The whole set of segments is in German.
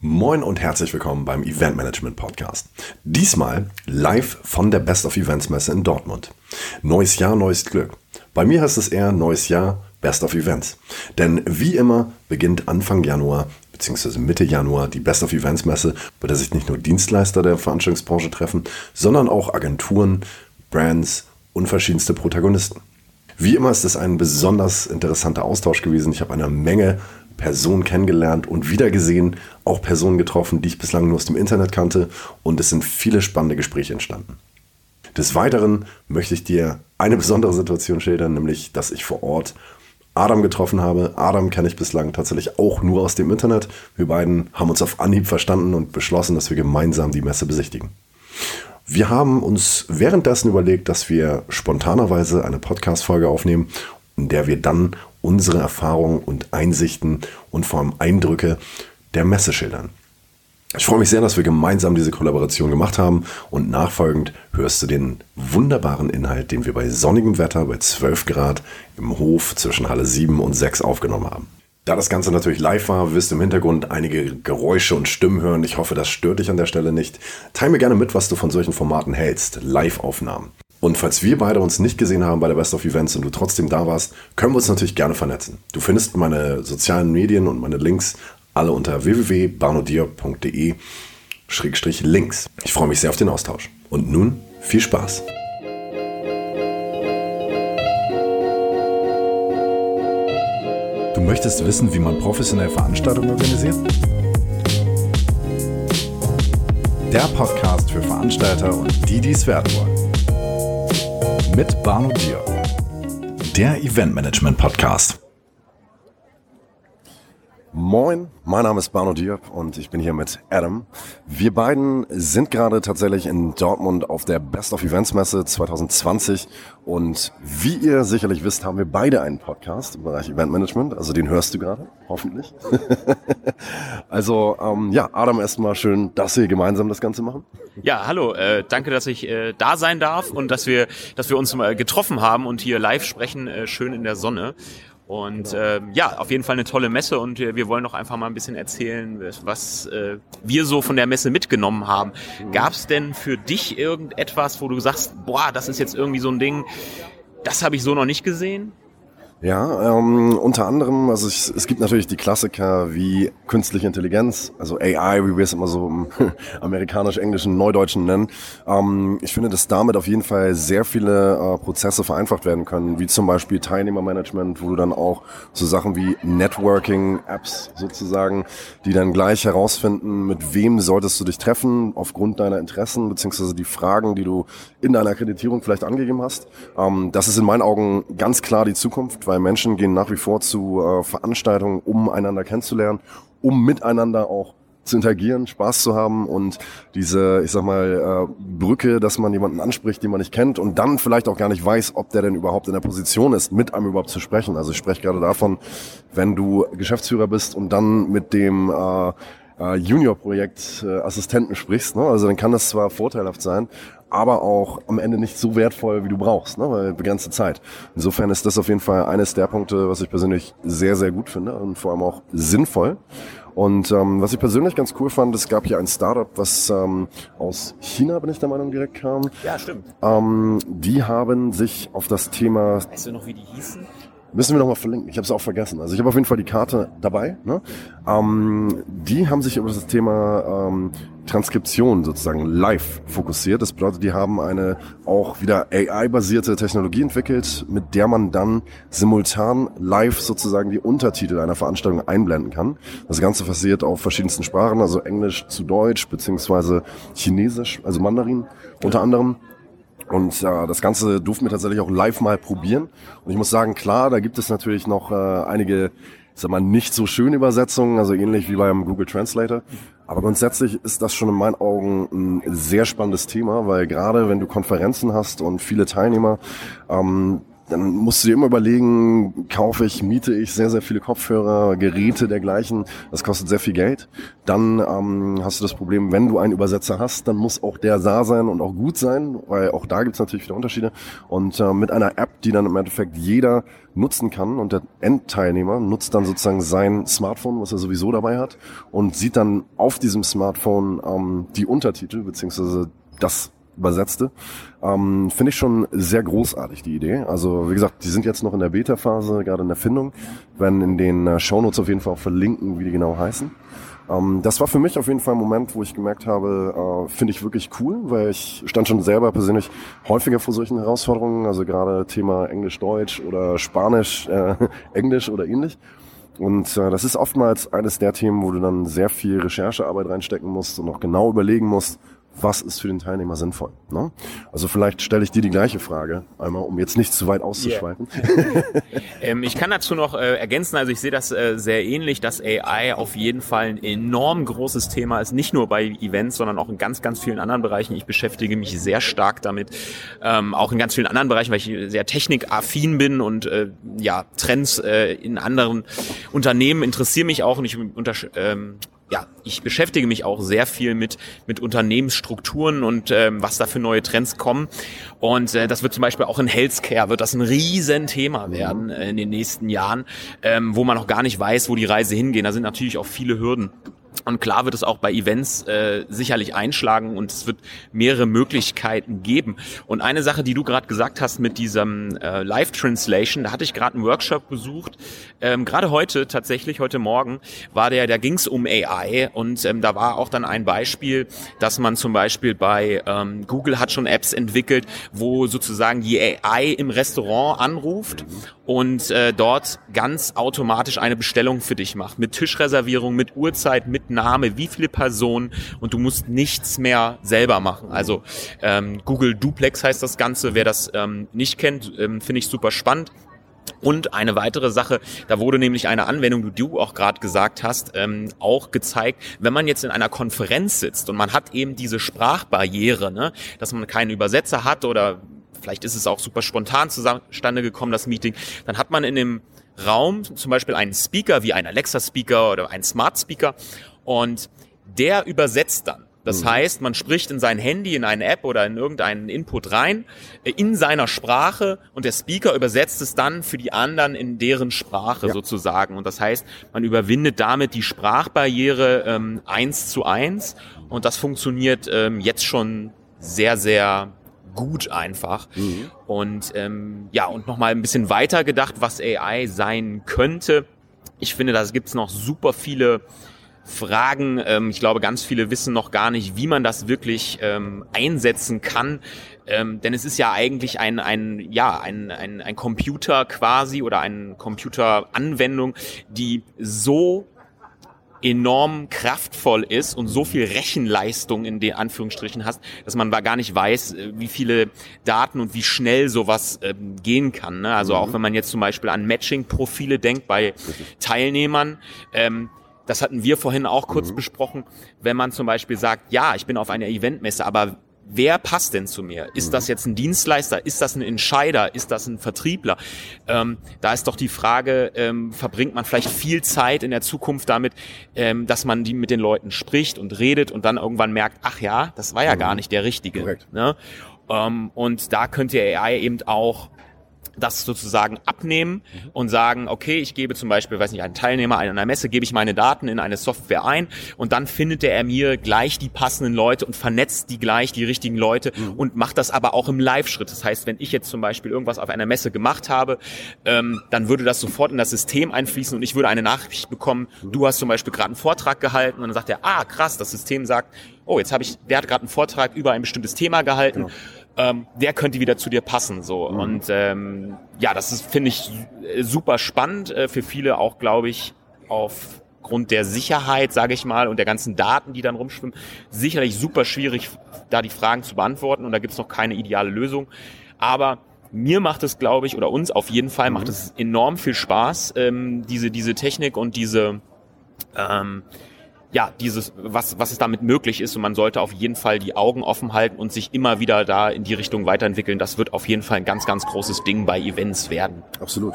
Moin und herzlich willkommen beim Event Management Podcast. Diesmal live von der Best of Events Messe in Dortmund. Neues Jahr, neues Glück. Bei mir heißt es eher neues Jahr, Best of Events. Denn wie immer beginnt Anfang Januar bzw. Mitte Januar die Best of Events Messe, bei der sich nicht nur Dienstleister der Veranstaltungsbranche treffen, sondern auch Agenturen, Brands und verschiedenste Protagonisten. Wie immer ist es ein besonders interessanter Austausch gewesen. Ich habe eine Menge Personen kennengelernt und wiedergesehen, auch Personen getroffen, die ich bislang nur aus dem Internet kannte und es sind viele spannende Gespräche entstanden. Des Weiteren möchte ich dir eine besondere Situation schildern, nämlich, dass ich vor Ort Adam getroffen habe. Adam kenne ich bislang tatsächlich auch nur aus dem Internet. Wir beiden haben uns auf Anhieb verstanden und beschlossen, dass wir gemeinsam die Messe besichtigen. Wir haben uns währenddessen überlegt, dass wir spontanerweise eine Podcast-Folge aufnehmen, in der wir dann unsere Erfahrungen und Einsichten und vor allem Eindrücke der Messe schildern. Ich freue mich sehr, dass wir gemeinsam diese Kollaboration gemacht haben und nachfolgend hörst du den wunderbaren Inhalt, den wir bei sonnigem Wetter bei 12 Grad im Hof zwischen Halle 7 und 6 aufgenommen haben. Da das Ganze natürlich live war, wirst du im Hintergrund einige Geräusche und Stimmen hören. Ich hoffe, das stört dich an der Stelle nicht. Teil mir gerne mit, was du von solchen Formaten hältst. Live-Aufnahmen. Und falls wir beide uns nicht gesehen haben bei der Best of Events und du trotzdem da warst, können wir uns natürlich gerne vernetzen. Du findest meine sozialen Medien und meine Links alle unter www.barnodier.de Links. Ich freue mich sehr auf den Austausch. Und nun viel Spaß. Du möchtest wissen, wie man professionell Veranstaltungen organisiert? Der Podcast für Veranstalter und die, die es werden wollen mit Barno Dier. Der Eventmanagement Podcast. Moin, mein Name ist Barno Diop und ich bin hier mit Adam. Wir beiden sind gerade tatsächlich in Dortmund auf der Best of Events Messe 2020 und wie ihr sicherlich wisst, haben wir beide einen Podcast im Bereich Eventmanagement, also den hörst du gerade, hoffentlich. also ähm, ja, Adam, erstmal schön, dass wir gemeinsam das Ganze machen. Ja, hallo, äh, danke, dass ich äh, da sein darf und dass wir, dass wir uns mal getroffen haben und hier live sprechen, äh, schön in der Sonne. Und genau. äh, ja, auf jeden Fall eine tolle Messe und wir, wir wollen doch einfach mal ein bisschen erzählen, was äh, wir so von der Messe mitgenommen haben. Mhm. Gab es denn für dich irgendetwas, wo du sagst, boah, das ist jetzt irgendwie so ein Ding, das habe ich so noch nicht gesehen? Ja, ähm, unter anderem, also es, es gibt natürlich die Klassiker wie künstliche Intelligenz, also AI, wie wir es immer so im amerikanisch-englischen, neudeutschen nennen. Ähm, ich finde, dass damit auf jeden Fall sehr viele äh, Prozesse vereinfacht werden können, wie zum Beispiel Teilnehmermanagement, wo du dann auch so Sachen wie Networking-Apps sozusagen, die dann gleich herausfinden, mit wem solltest du dich treffen, aufgrund deiner Interessen, beziehungsweise die Fragen, die du in deiner Akkreditierung vielleicht angegeben hast. Ähm, das ist in meinen Augen ganz klar die Zukunft weil Menschen gehen nach wie vor zu äh, Veranstaltungen, um einander kennenzulernen, um miteinander auch zu interagieren, Spaß zu haben und diese, ich sag mal, äh, Brücke, dass man jemanden anspricht, den man nicht kennt und dann vielleicht auch gar nicht weiß, ob der denn überhaupt in der Position ist, mit einem überhaupt zu sprechen. Also ich spreche gerade davon, wenn du Geschäftsführer bist und dann mit dem äh, äh, Junior-Projekt äh, sprichst, ne? also dann kann das zwar vorteilhaft sein, aber auch am Ende nicht so wertvoll, wie du brauchst, ne? weil begrenzte Zeit. Insofern ist das auf jeden Fall eines der Punkte, was ich persönlich sehr, sehr gut finde und vor allem auch sinnvoll. Und ähm, was ich persönlich ganz cool fand, es gab hier ein Startup, was ähm, aus China, bin ich der Meinung, direkt kam. Ja, stimmt. Ähm, die haben sich auf das Thema... Weißt du noch, wie die hießen? Müssen wir nochmal verlinken. Ich habe es auch vergessen. Also ich habe auf jeden Fall die Karte dabei. Ne? Ähm, die haben sich über das Thema ähm, Transkription sozusagen live fokussiert. Das bedeutet, die haben eine auch wieder AI-basierte Technologie entwickelt, mit der man dann simultan live sozusagen die Untertitel einer Veranstaltung einblenden kann. Das Ganze basiert auf verschiedensten Sprachen, also Englisch zu Deutsch beziehungsweise Chinesisch, also Mandarin unter anderem. Und äh, das Ganze durften wir tatsächlich auch live mal probieren. Und ich muss sagen, klar, da gibt es natürlich noch äh, einige, ich sag mal, nicht so schöne Übersetzungen, also ähnlich wie beim Google Translator. Aber grundsätzlich ist das schon in meinen Augen ein sehr spannendes Thema, weil gerade wenn du Konferenzen hast und viele Teilnehmer, ähm, dann musst du dir immer überlegen, kaufe ich, miete ich sehr, sehr viele Kopfhörer, Geräte dergleichen. Das kostet sehr viel Geld. Dann ähm, hast du das Problem, wenn du einen Übersetzer hast, dann muss auch der da sein und auch gut sein, weil auch da gibt es natürlich wieder Unterschiede. Und äh, mit einer App, die dann im Endeffekt jeder nutzen kann und der Endteilnehmer nutzt dann sozusagen sein Smartphone, was er sowieso dabei hat und sieht dann auf diesem Smartphone ähm, die Untertitel beziehungsweise das übersetzte. Ähm, Finde ich schon sehr großartig, die Idee. Also wie gesagt, die sind jetzt noch in der Beta-Phase, gerade in der Findung. Werden in den äh, Shownotes auf jeden Fall auch verlinken, wie die genau heißen. Ähm, das war für mich auf jeden Fall ein Moment, wo ich gemerkt habe, äh, finde ich wirklich cool, weil ich stand schon selber persönlich häufiger vor solchen Herausforderungen, also gerade Thema Englisch-Deutsch oder Spanisch, äh, Englisch oder ähnlich. Und äh, das ist oftmals eines der Themen, wo du dann sehr viel Recherchearbeit reinstecken musst und auch genau überlegen musst, was ist für den Teilnehmer sinnvoll. Ne? Also vielleicht stelle ich dir die gleiche Frage einmal, um jetzt nicht zu weit auszuschweifen. Yeah. ähm, ich kann dazu noch äh, ergänzen, also ich sehe das äh, sehr ähnlich, dass AI auf jeden Fall ein enorm großes Thema ist, nicht nur bei Events, sondern auch in ganz, ganz vielen anderen Bereichen. Ich beschäftige mich sehr stark damit, ähm, auch in ganz vielen anderen Bereichen, weil ich sehr technikaffin bin und äh, ja Trends äh, in anderen Unternehmen interessieren mich auch und ich ähm, ja, ich beschäftige mich auch sehr viel mit, mit Unternehmensstrukturen und ähm, was da für neue Trends kommen. Und äh, das wird zum Beispiel auch in Healthcare, wird das ein Riesenthema werden äh, in den nächsten Jahren, ähm, wo man noch gar nicht weiß, wo die Reise hingeht. Da sind natürlich auch viele Hürden. Und klar wird es auch bei Events äh, sicherlich einschlagen und es wird mehrere Möglichkeiten geben. Und eine Sache, die du gerade gesagt hast mit diesem äh, Live-Translation, da hatte ich gerade einen Workshop besucht. Ähm, gerade heute, tatsächlich heute Morgen, war der, da ging es um AI und ähm, da war auch dann ein Beispiel, dass man zum Beispiel bei ähm, Google hat schon Apps entwickelt, wo sozusagen die AI im Restaurant anruft und äh, dort ganz automatisch eine Bestellung für dich macht. Mit Tischreservierung, mit Uhrzeit, mit Name, wie viele Personen und du musst nichts mehr selber machen. Also ähm, Google Duplex heißt das Ganze. Wer das ähm, nicht kennt, ähm, finde ich super spannend. Und eine weitere Sache, da wurde nämlich eine Anwendung, die du auch gerade gesagt hast, ähm, auch gezeigt, wenn man jetzt in einer Konferenz sitzt und man hat eben diese Sprachbarriere, ne, dass man keinen Übersetzer hat oder vielleicht ist es auch super spontan zustande gekommen, das Meeting, dann hat man in dem Raum zum Beispiel einen Speaker wie ein Alexa-Speaker oder ein Smart-Speaker und der übersetzt dann. Das mhm. heißt, man spricht in sein Handy, in eine App oder in irgendeinen Input rein, äh, in seiner Sprache und der Speaker übersetzt es dann für die anderen in deren Sprache ja. sozusagen. Und das heißt, man überwindet damit die Sprachbarriere ähm, eins zu eins und das funktioniert ähm, jetzt schon sehr, sehr gut einfach. Mhm. Und ähm, ja, und nochmal ein bisschen weiter gedacht, was AI sein könnte. Ich finde, da gibt's noch super viele Fragen. Ähm, ich glaube, ganz viele wissen noch gar nicht, wie man das wirklich ähm, einsetzen kann. Ähm, denn es ist ja eigentlich ein, ein, ja, ein, ein, ein Computer quasi oder eine Computeranwendung, die so enorm kraftvoll ist und so viel Rechenleistung in den Anführungsstrichen hast, dass man gar nicht weiß, äh, wie viele Daten und wie schnell sowas ähm, gehen kann. Ne? Also mhm. auch wenn man jetzt zum Beispiel an Matching-Profile denkt bei Teilnehmern, ähm, das hatten wir vorhin auch kurz mhm. besprochen, wenn man zum Beispiel sagt, ja, ich bin auf einer Eventmesse, aber wer passt denn zu mir? Ist das mhm. jetzt ein Dienstleister? Ist das ein Entscheider? Ist das ein Vertriebler? Ähm, da ist doch die Frage, ähm, verbringt man vielleicht viel Zeit in der Zukunft damit, ähm, dass man die mit den Leuten spricht und redet und dann irgendwann merkt, ach ja, das war ja mhm. gar nicht der Richtige. Ne? Ähm, und da könnte AI eben auch das sozusagen abnehmen und sagen, okay, ich gebe zum Beispiel, weiß nicht, einen Teilnehmer einer Messe, gebe ich meine Daten in eine Software ein und dann findet er mir gleich die passenden Leute und vernetzt die gleich, die richtigen Leute mhm. und macht das aber auch im Live-Schritt. Das heißt, wenn ich jetzt zum Beispiel irgendwas auf einer Messe gemacht habe, ähm, dann würde das sofort in das System einfließen und ich würde eine Nachricht bekommen, mhm. du hast zum Beispiel gerade einen Vortrag gehalten und dann sagt er, ah krass, das System sagt, oh, jetzt habe ich, der hat gerade einen Vortrag über ein bestimmtes Thema gehalten. Genau ähm, der könnte wieder zu dir passen. So mhm. und ähm, ja, das ist finde ich super spannend äh, für viele auch, glaube ich, aufgrund der Sicherheit, sage ich mal, und der ganzen Daten, die dann rumschwimmen, sicherlich super schwierig, da die Fragen zu beantworten und da gibt's noch keine ideale Lösung. Aber mir macht es, glaube ich, oder uns auf jeden Fall mhm. macht es enorm viel Spaß, ähm, diese diese Technik und diese ähm, ja, dieses, was, was es damit möglich ist und man sollte auf jeden Fall die Augen offen halten und sich immer wieder da in die Richtung weiterentwickeln. Das wird auf jeden Fall ein ganz, ganz großes Ding bei Events werden. Absolut.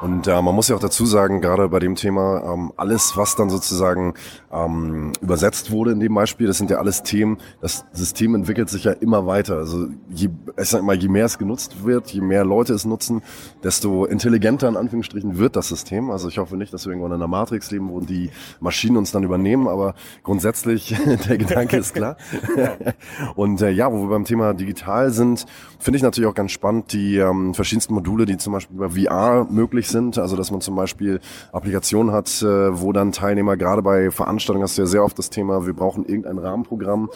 Und äh, man muss ja auch dazu sagen, gerade bei dem Thema, ähm, alles, was dann sozusagen ähm, übersetzt wurde in dem Beispiel, das sind ja alles Themen, das System entwickelt sich ja immer weiter. Also je, ich sag mal, je mehr es genutzt wird, je mehr Leute es nutzen, desto intelligenter in Anführungsstrichen wird das System. Also ich hoffe nicht, dass wir irgendwann in einer Matrix leben, wo die Maschinen uns dann übernehmen, aber grundsätzlich der Gedanke ist klar. und äh, ja, wo wir beim Thema digital sind, finde ich natürlich auch ganz spannend die ähm, verschiedensten Module, die zum Beispiel über VR möglich sind. Also dass man zum Beispiel Applikationen hat, äh, wo dann Teilnehmer gerade bei Veranstaltungen hast du ja sehr oft das Thema, wir brauchen irgendein Rahmenprogramm,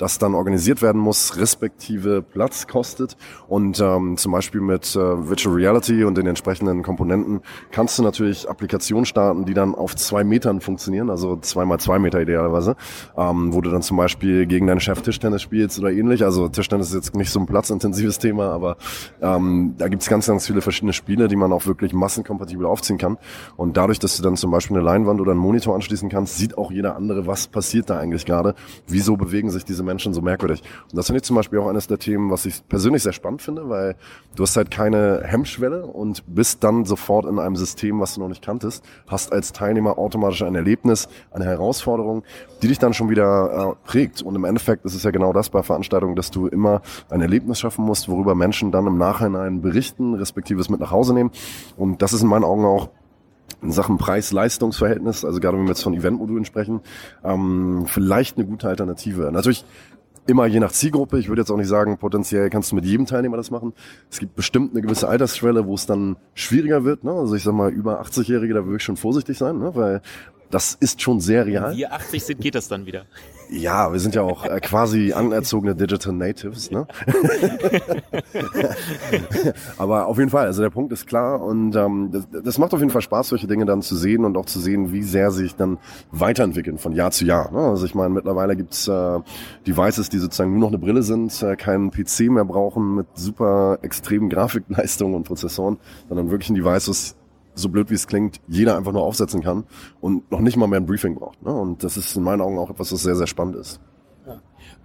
das dann organisiert werden muss, respektive Platz kostet. Und ähm, zum Beispiel mit äh, Virtual Reality und den entsprechenden Komponenten kannst du natürlich Applikationen starten, die dann auf zwei Metern funktionieren, also zwei zwei Meter idealerweise, ähm, wo du dann zum Beispiel gegen deinen Chef Tischtennis spielst oder ähnlich. Also Tischtennis ist jetzt nicht so ein platzintensives Thema, aber ähm, da gibt's ganz, ganz viele verschiedene Spiele, die man auch wirklich massenkompatibel aufziehen kann. Und dadurch, dass du dann zum Beispiel eine Leinwand oder einen Monitor anschließen kannst, sieht auch jeder andere, was passiert da eigentlich gerade, wieso bewegen sich diese Menschen so merkwürdig. Und das finde ich zum Beispiel auch eines der Themen, was ich persönlich sehr spannend finde, weil du hast halt keine Hemmschwelle und bist dann sofort in einem System, was du noch nicht kanntest, hast als Teilnehmer automatisch ein Erlebnis, eine Herausforderung, die dich dann schon wieder äh, prägt. Und im Endeffekt ist es ja genau das bei Veranstaltungen, dass du immer ein Erlebnis schaffen musst, worüber Menschen dann im Nachhinein berichten, respektive es mit nach Hause nehmen. Und das ist in meinen Augen auch in Sachen Preis-Leistungs-Verhältnis, also gerade wenn wir jetzt von Eventmodulen sprechen, ähm, vielleicht eine gute Alternative. Natürlich immer je nach Zielgruppe. Ich würde jetzt auch nicht sagen, potenziell kannst du mit jedem Teilnehmer das machen. Es gibt bestimmt eine gewisse Altersschwelle, wo es dann schwieriger wird. Ne? Also ich sag mal, über 80-Jährige, da würde ich schon vorsichtig sein, ne? weil das ist schon sehr real. Wenn wir 80 sind, geht das dann wieder. Ja, wir sind ja auch äh, quasi anerzogene Digital Natives, ne? Aber auf jeden Fall, also der Punkt ist klar und ähm, das, das macht auf jeden Fall Spaß, solche Dinge dann zu sehen und auch zu sehen, wie sehr sich dann weiterentwickeln von Jahr zu Jahr. Ne? Also ich meine, mittlerweile gibt's äh, Devices, die sozusagen nur noch eine Brille sind, äh, keinen PC mehr brauchen mit super extremen Grafikleistungen und Prozessoren, sondern wirklich ein Device, was so blöd wie es klingt, jeder einfach nur aufsetzen kann und noch nicht mal mehr ein Briefing braucht. Ne? Und das ist in meinen Augen auch etwas, was sehr, sehr spannend ist.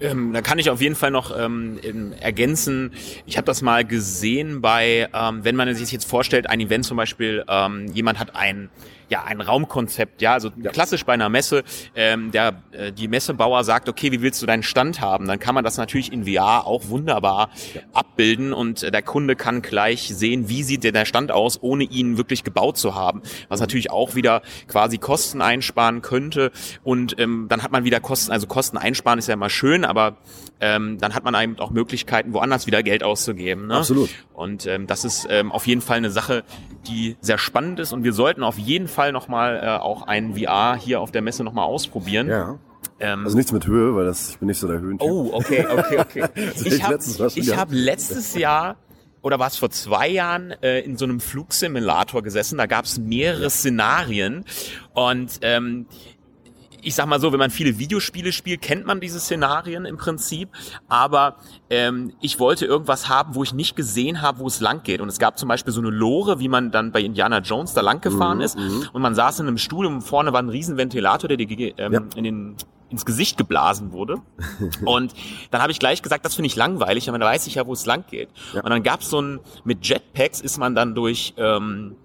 Ähm, da kann ich auf jeden Fall noch ähm, ergänzen. Ich habe das mal gesehen bei, ähm, wenn man sich jetzt vorstellt, ein Event zum Beispiel, ähm, jemand hat ein ja ein Raumkonzept, ja, also ja. klassisch bei einer Messe, ähm, der äh, die Messebauer sagt, okay, wie willst du deinen Stand haben? Dann kann man das natürlich in VR auch wunderbar ja. abbilden und äh, der Kunde kann gleich sehen, wie sieht denn der Stand aus, ohne ihn wirklich gebaut zu haben, was natürlich auch wieder quasi Kosten einsparen könnte und ähm, dann hat man wieder Kosten, also Kosten einsparen ist ja immer schön, aber ähm, dann hat man eben auch Möglichkeiten, woanders wieder Geld auszugeben. Ne? Absolut. Und ähm, das ist ähm, auf jeden Fall eine Sache, die sehr spannend ist und wir sollten auf jeden Fall nochmal äh, auch ein VR hier auf der Messe nochmal ausprobieren. Ja. Ähm, also nichts mit Höhe, weil das, ich bin nicht so der Höhentyp. Oh, okay, okay, okay. ich habe hab letztes Jahr oder war es vor zwei Jahren äh, in so einem Flugsimulator gesessen. Da gab es mehrere Szenarien und ähm, ich sag mal so, wenn man viele Videospiele spielt, kennt man diese Szenarien im Prinzip. Aber ähm, ich wollte irgendwas haben, wo ich nicht gesehen habe, wo es lang geht. Und es gab zum Beispiel so eine Lore, wie man dann bei Indiana Jones da lang gefahren mhm, ist. Mhm. Und man saß in einem Stuhl und vorne war ein riesen Ventilator, der dir ähm, ja. in den ins Gesicht geblasen wurde. und dann habe ich gleich gesagt, das finde ich langweilig, aber da weiß ich ja, wo es lang geht. Ja. Und dann gab es so ein, mit Jetpacks ist man dann durch ähm,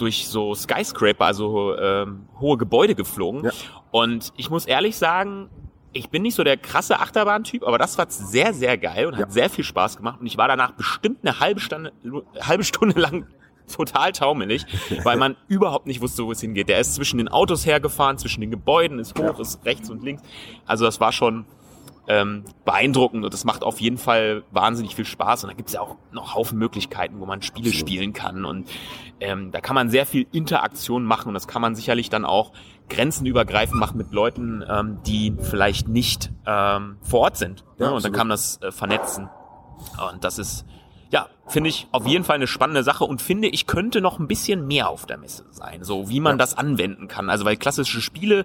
durch so Skyscraper, also ähm, hohe Gebäude geflogen. Ja. Und ich muss ehrlich sagen, ich bin nicht so der krasse Achterbahn-Typ, aber das war sehr, sehr geil und ja. hat sehr viel Spaß gemacht. Und ich war danach bestimmt eine halbe Stunde, halbe Stunde lang total taumelig, weil man überhaupt nicht wusste, wo es hingeht. Der ist zwischen den Autos hergefahren, zwischen den Gebäuden, ist hoch, ja. ist rechts und links. Also das war schon ähm, beeindruckend und das macht auf jeden Fall wahnsinnig viel Spaß. Und da gibt es ja auch noch Haufen Möglichkeiten, wo man Spiele spielen kann. Und ähm, da kann man sehr viel Interaktion machen und das kann man sicherlich dann auch grenzenübergreifend machen mit Leuten, ähm, die vielleicht nicht ähm, vor Ort sind. Ja, ne? Und dann kann man das äh, vernetzen. Und das ist ja, finde ich auf jeden Fall eine spannende Sache und finde, ich könnte noch ein bisschen mehr auf der Messe sein, so wie man ja. das anwenden kann. Also weil klassische Spiele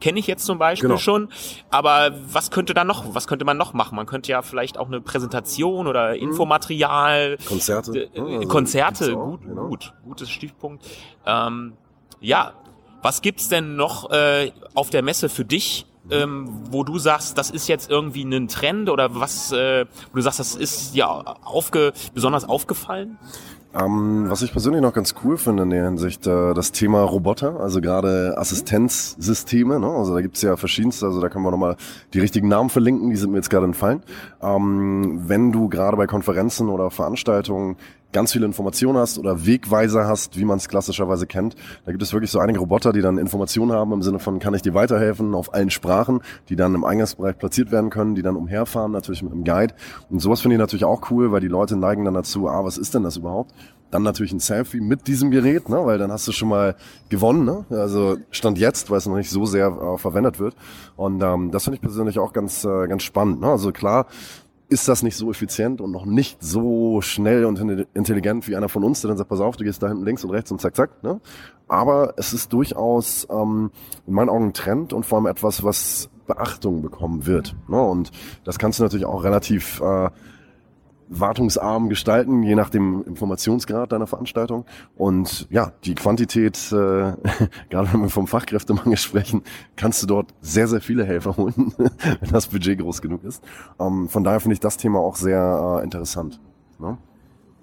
kenne ich jetzt zum Beispiel genau. schon, aber was könnte da noch, was könnte man noch machen? Man könnte ja vielleicht auch eine Präsentation oder mhm. Infomaterial, Konzerte, äh, also Konzerte, gut, genau. gut, gutes Stichpunkt. Ähm, ja, Was gibt's denn noch äh, auf der Messe für dich, ähm, wo du sagst, das ist jetzt irgendwie ein Trend oder was, äh, wo du sagst, das ist dir aufge besonders aufgefallen? Ähm, was ich persönlich noch ganz cool finde in der Hinsicht, äh, das Thema Roboter, also gerade Assistenzsysteme, ne? also da gibt's ja verschiedenste, also da können wir nochmal die richtigen Namen verlinken, die sind mir jetzt gerade entfallen. Ähm, wenn du gerade bei Konferenzen oder Veranstaltungen ganz viele Informationen hast oder Wegweiser hast, wie man es klassischerweise kennt. Da gibt es wirklich so einige Roboter, die dann Informationen haben im Sinne von, kann ich dir weiterhelfen auf allen Sprachen, die dann im Eingangsbereich platziert werden können, die dann umherfahren, natürlich mit einem Guide. Und sowas finde ich natürlich auch cool, weil die Leute neigen dann dazu, ah, was ist denn das überhaupt? Dann natürlich ein Selfie mit diesem Gerät, ne? weil dann hast du schon mal gewonnen. Ne? Also Stand jetzt, weil es noch nicht so sehr äh, verwendet wird. Und ähm, das finde ich persönlich auch ganz, äh, ganz spannend. Ne? Also klar, ist das nicht so effizient und noch nicht so schnell und intelligent wie einer von uns, der dann sagt, pass auf, du gehst da hinten links und rechts und zack, zack. Ne? Aber es ist durchaus ähm, in meinen Augen ein Trend und vor allem etwas, was Beachtung bekommen wird. Ne? Und das kannst du natürlich auch relativ äh, wartungsarm gestalten, je nach dem Informationsgrad deiner Veranstaltung. Und ja, die Quantität, äh, gerade wenn wir vom Fachkräftemangel sprechen, kannst du dort sehr, sehr viele Helfer holen, wenn das Budget groß genug ist. Ähm, von daher finde ich das Thema auch sehr äh, interessant. Ne?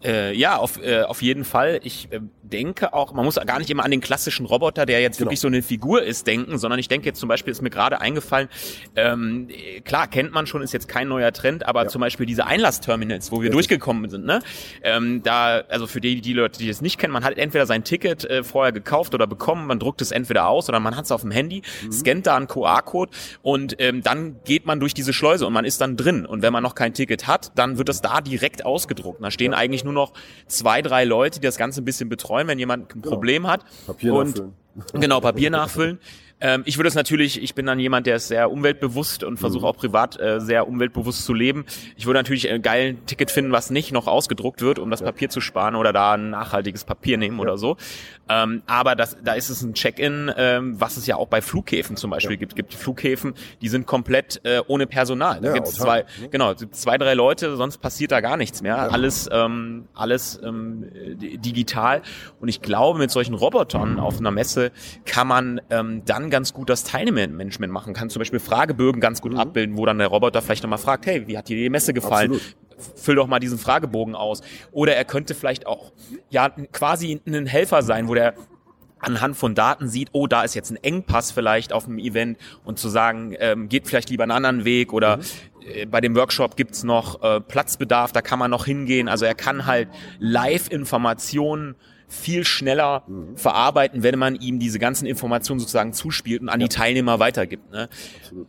Äh, ja, auf, äh, auf jeden Fall. Ich äh, denke auch, man muss gar nicht immer an den klassischen Roboter, der jetzt genau. wirklich so eine Figur ist, denken, sondern ich denke jetzt zum Beispiel, ist mir gerade eingefallen, ähm, klar, kennt man schon, ist jetzt kein neuer Trend, aber ja. zum Beispiel diese Einlassterminals, wo wir Richtig. durchgekommen sind, ne? Ähm, da, also für die, die Leute, die das nicht kennen, man hat entweder sein Ticket äh, vorher gekauft oder bekommen, man druckt es entweder aus oder man hat es auf dem Handy, mhm. scannt da einen QR-Code und ähm, dann geht man durch diese Schleuse und man ist dann drin. Und wenn man noch kein Ticket hat, dann wird das da direkt ausgedruckt. Da stehen ja. eigentlich nur nur noch zwei, drei Leute, die das Ganze ein bisschen betreuen, wenn jemand ein genau. Problem hat. Papier und, nachfüllen. Genau, Papier nachfüllen. Ähm, ich würde es natürlich, ich bin dann jemand, der ist sehr umweltbewusst und versuche mhm. auch privat äh, sehr umweltbewusst zu leben. Ich würde natürlich ein geiles Ticket finden, was nicht noch ausgedruckt wird, um das ja. Papier zu sparen oder da ein nachhaltiges Papier nehmen ja. oder so. Ähm, aber das, da ist es ein Check-in, ähm, was es ja auch bei Flughäfen zum Beispiel ja. gibt. gibt Flughäfen, die sind komplett äh, ohne Personal. Da gibt es zwei, ne? genau, zwei, drei Leute, sonst passiert da gar nichts mehr. Alles, ähm, alles ähm, digital. Und ich glaube, mit solchen Robotern auf einer Messe kann man ähm, dann ganz gut das Teilnehmermanagement machen kann. Zum Beispiel Fragebögen ganz gut mhm. abbilden, wo dann der Roboter vielleicht nochmal fragt, hey, wie hat dir die Messe gefallen? Absolut. Füll doch mal diesen Fragebogen aus. Oder er könnte vielleicht auch ja quasi ein Helfer sein, wo der anhand von Daten sieht, oh, da ist jetzt ein Engpass vielleicht auf dem Event und zu sagen, ähm, geht vielleicht lieber einen anderen Weg oder mhm. äh, bei dem Workshop gibt's noch äh, Platzbedarf, da kann man noch hingehen. Also er kann halt Live-Informationen viel schneller mhm. verarbeiten, wenn man ihm diese ganzen Informationen sozusagen zuspielt und an ja. die Teilnehmer weitergibt. Ne?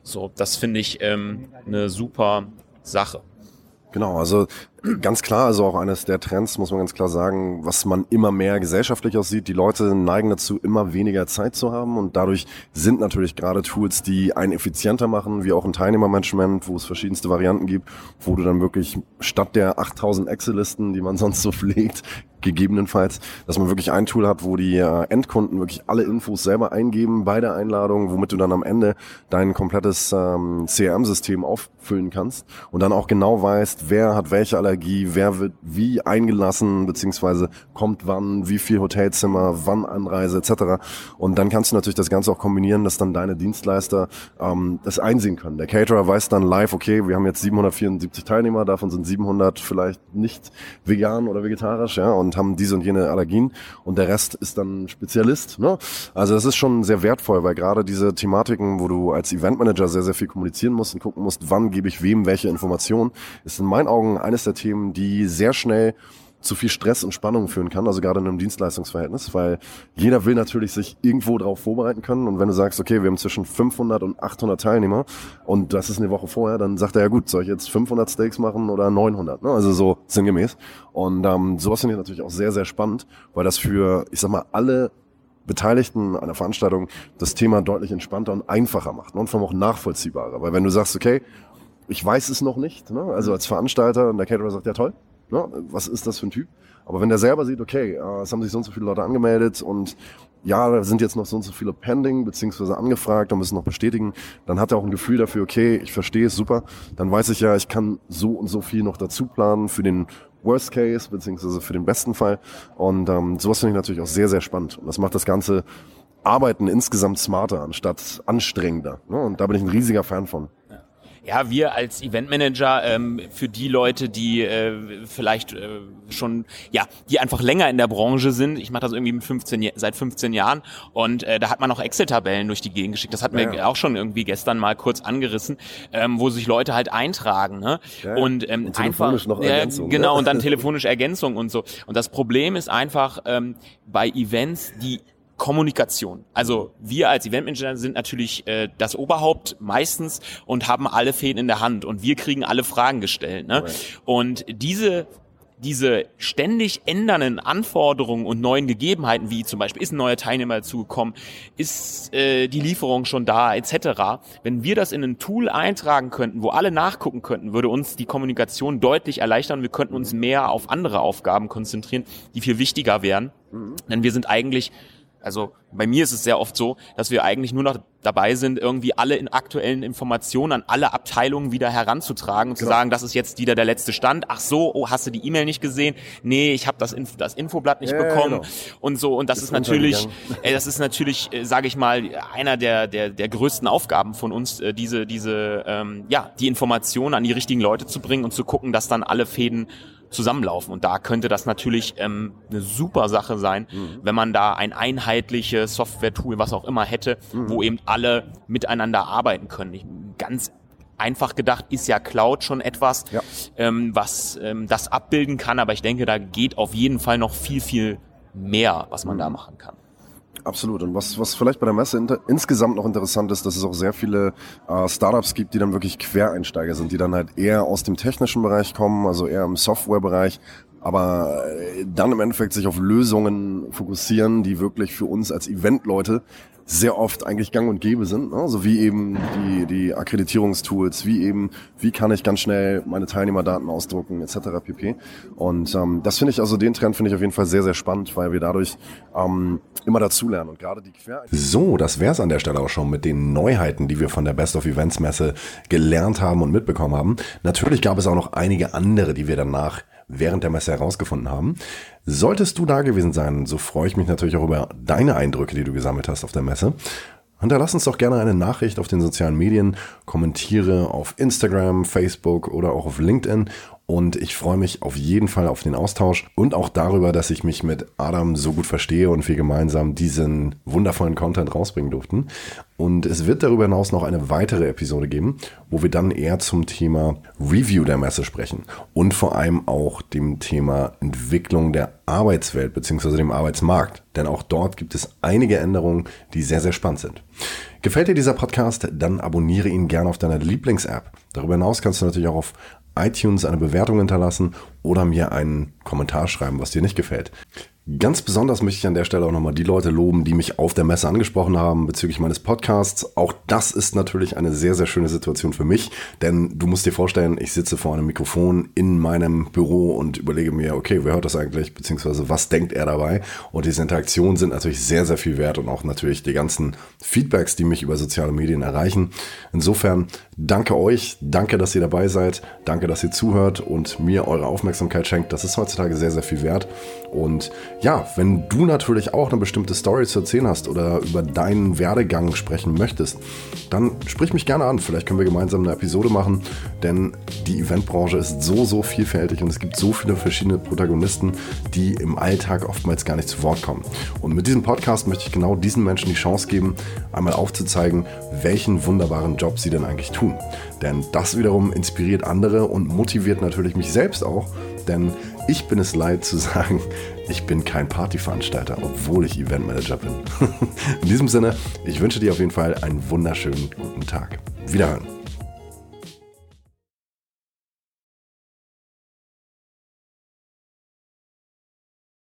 So, das finde ich ähm, eine super Sache. Genau, also ganz klar, also auch eines der Trends, muss man ganz klar sagen, was man immer mehr gesellschaftlich aussieht. Die Leute neigen dazu, immer weniger Zeit zu haben und dadurch sind natürlich gerade Tools, die einen effizienter machen, wie auch ein Teilnehmermanagement, wo es verschiedenste Varianten gibt, wo du dann wirklich statt der 8000 Excel-Listen, die man sonst so pflegt, gegebenenfalls, dass man wirklich ein Tool hat, wo die äh, Endkunden wirklich alle Infos selber eingeben bei der Einladung, womit du dann am Ende dein komplettes ähm, CRM-System auffüllen kannst und dann auch genau weißt, wer hat welche Allergie, wer wird wie eingelassen, beziehungsweise kommt wann, wie viel Hotelzimmer, wann Anreise etc. Und dann kannst du natürlich das Ganze auch kombinieren, dass dann deine Dienstleister ähm, das einsehen können. Der Caterer weiß dann live, okay, wir haben jetzt 774 Teilnehmer, davon sind 700 vielleicht nicht vegan oder vegetarisch, ja, und haben diese und jene Allergien und der Rest ist dann Spezialist. Ne? Also das ist schon sehr wertvoll, weil gerade diese Thematiken, wo du als Eventmanager sehr, sehr viel kommunizieren musst und gucken musst, wann gebe ich wem welche Informationen, ist in meinen Augen eines der Themen, die sehr schnell zu viel Stress und Spannung führen kann, also gerade in einem Dienstleistungsverhältnis, weil jeder will natürlich sich irgendwo darauf vorbereiten können und wenn du sagst, okay, wir haben zwischen 500 und 800 Teilnehmer und das ist eine Woche vorher, dann sagt er ja gut, soll ich jetzt 500 Steaks machen oder 900, ne? also so sinngemäß und ähm, sowas finde ich natürlich auch sehr, sehr spannend, weil das für, ich sag mal, alle Beteiligten einer Veranstaltung das Thema deutlich entspannter und einfacher macht ne? und vor allem auch nachvollziehbarer, weil wenn du sagst, okay, ich weiß es noch nicht, ne? also als Veranstalter und der Caterer sagt, ja toll, Ne? Was ist das für ein Typ? Aber wenn der selber sieht, okay, äh, es haben sich so und so viele Leute angemeldet und ja, da sind jetzt noch so und so viele pending, beziehungsweise angefragt und müssen noch bestätigen, dann hat er auch ein Gefühl dafür, okay, ich verstehe es super, dann weiß ich ja, ich kann so und so viel noch dazu planen für den Worst Case, beziehungsweise für den besten Fall. Und ähm, sowas finde ich natürlich auch sehr, sehr spannend. Und das macht das Ganze Arbeiten insgesamt smarter anstatt anstrengender. Ne? Und da bin ich ein riesiger Fan von. Ja, wir als Eventmanager ähm, für die Leute, die äh, vielleicht äh, schon, ja, die einfach länger in der Branche sind. Ich mache das irgendwie mit 15, seit 15 Jahren und äh, da hat man auch Excel-Tabellen durch die Gegend geschickt. Das hat ja, mir ja. auch schon irgendwie gestern mal kurz angerissen, ähm, wo sich Leute halt eintragen. Ne? Ja, und, ähm, und telefonisch einfach, noch Ergänzung. Genau, ne? und dann telefonisch Ergänzung und so. Und das Problem ist einfach ähm, bei Events, die Kommunikation. Also wir als Eventmanager sind natürlich äh, das Oberhaupt meistens und haben alle Fäden in der Hand und wir kriegen alle Fragen gestellt. Ne? Und diese diese ständig ändernden Anforderungen und neuen Gegebenheiten, wie zum Beispiel ist ein neuer Teilnehmer dazugekommen, ist äh, die Lieferung schon da, etc. Wenn wir das in ein Tool eintragen könnten, wo alle nachgucken könnten, würde uns die Kommunikation deutlich erleichtern. Wir könnten uns mehr auf andere Aufgaben konzentrieren, die viel wichtiger wären. Mhm. Denn wir sind eigentlich also bei mir ist es sehr oft so, dass wir eigentlich nur noch dabei sind, irgendwie alle in aktuellen Informationen an alle Abteilungen wieder heranzutragen und genau. zu sagen, das ist jetzt wieder der letzte Stand. Ach so, oh, hast du die E-Mail nicht gesehen? Nee, ich habe das, Inf das Infoblatt nicht ja, bekommen genau. und so. Und das ist, ist natürlich, äh, das ist natürlich, äh, sage ich mal, einer der der der größten Aufgaben von uns, äh, diese diese ähm, ja die Informationen an die richtigen Leute zu bringen und zu gucken, dass dann alle Fäden zusammenlaufen. Und da könnte das natürlich ähm, eine super Sache sein, mhm. wenn man da ein einheitliches Software-Tool, was auch immer hätte, mhm. wo eben alle miteinander arbeiten können. Ich, ganz einfach gedacht ist ja Cloud schon etwas, ja. ähm, was ähm, das abbilden kann, aber ich denke, da geht auf jeden Fall noch viel, viel mehr, was man mhm. da machen kann. Absolut. Und was, was vielleicht bei der Messe inter, insgesamt noch interessant ist, dass es auch sehr viele äh, Startups gibt, die dann wirklich Quereinsteiger sind, die dann halt eher aus dem technischen Bereich kommen, also eher im Softwarebereich, aber äh, dann im Endeffekt sich auf Lösungen fokussieren, die wirklich für uns als Eventleute sehr oft eigentlich gang und gäbe sind. Ne? Also wie eben die, die Akkreditierungstools, wie eben, wie kann ich ganz schnell meine Teilnehmerdaten ausdrucken, etc. pp. Und ähm, das finde ich, also den Trend finde ich auf jeden Fall sehr, sehr spannend, weil wir dadurch ähm, immer dazulernen. Und gerade die Quer So, das wäre es an der Stelle auch schon mit den Neuheiten, die wir von der Best of Events Messe gelernt haben und mitbekommen haben. Natürlich gab es auch noch einige andere, die wir danach während der Messe herausgefunden haben. Solltest du da gewesen sein, so freue ich mich natürlich auch über deine Eindrücke, die du gesammelt hast auf der Messe. Hinterlass uns doch gerne eine Nachricht auf den sozialen Medien, kommentiere auf Instagram, Facebook oder auch auf LinkedIn und ich freue mich auf jeden Fall auf den Austausch und auch darüber, dass ich mich mit Adam so gut verstehe und wir gemeinsam diesen wundervollen Content rausbringen durften. Und es wird darüber hinaus noch eine weitere Episode geben, wo wir dann eher zum Thema Review der Messe sprechen und vor allem auch dem Thema Entwicklung der Arbeitswelt bzw. dem Arbeitsmarkt. Denn auch dort gibt es einige Änderungen, die sehr, sehr spannend sind. Gefällt dir dieser Podcast? Dann abonniere ihn gerne auf deiner Lieblings-App. Darüber hinaus kannst du natürlich auch auf iTunes eine Bewertung hinterlassen oder mir einen Kommentar schreiben, was dir nicht gefällt. Ganz besonders möchte ich an der Stelle auch nochmal die Leute loben, die mich auf der Messe angesprochen haben bezüglich meines Podcasts. Auch das ist natürlich eine sehr, sehr schöne Situation für mich, denn du musst dir vorstellen, ich sitze vor einem Mikrofon in meinem Büro und überlege mir, okay, wer hört das eigentlich, beziehungsweise was denkt er dabei? Und diese Interaktionen sind natürlich sehr, sehr viel wert und auch natürlich die ganzen Feedbacks, die mich über soziale Medien erreichen. Insofern danke euch, danke, dass ihr dabei seid, danke, dass ihr zuhört und mir eure Aufmerksamkeit schenkt. Das ist heutzutage sehr, sehr viel wert. Und ja, wenn du natürlich auch eine bestimmte Story zu erzählen hast oder über deinen Werdegang sprechen möchtest, dann sprich mich gerne an. Vielleicht können wir gemeinsam eine Episode machen, denn die Eventbranche ist so, so vielfältig und es gibt so viele verschiedene Protagonisten, die im Alltag oftmals gar nicht zu Wort kommen. Und mit diesem Podcast möchte ich genau diesen Menschen die Chance geben, einmal aufzuzeigen, welchen wunderbaren Job sie denn eigentlich tun. Denn das wiederum inspiriert andere und motiviert natürlich mich selbst auch, denn ich bin es leid zu sagen, ich bin kein Partyveranstalter, obwohl ich Eventmanager bin. In diesem Sinne, ich wünsche dir auf jeden Fall einen wunderschönen guten Tag. Wiederhören.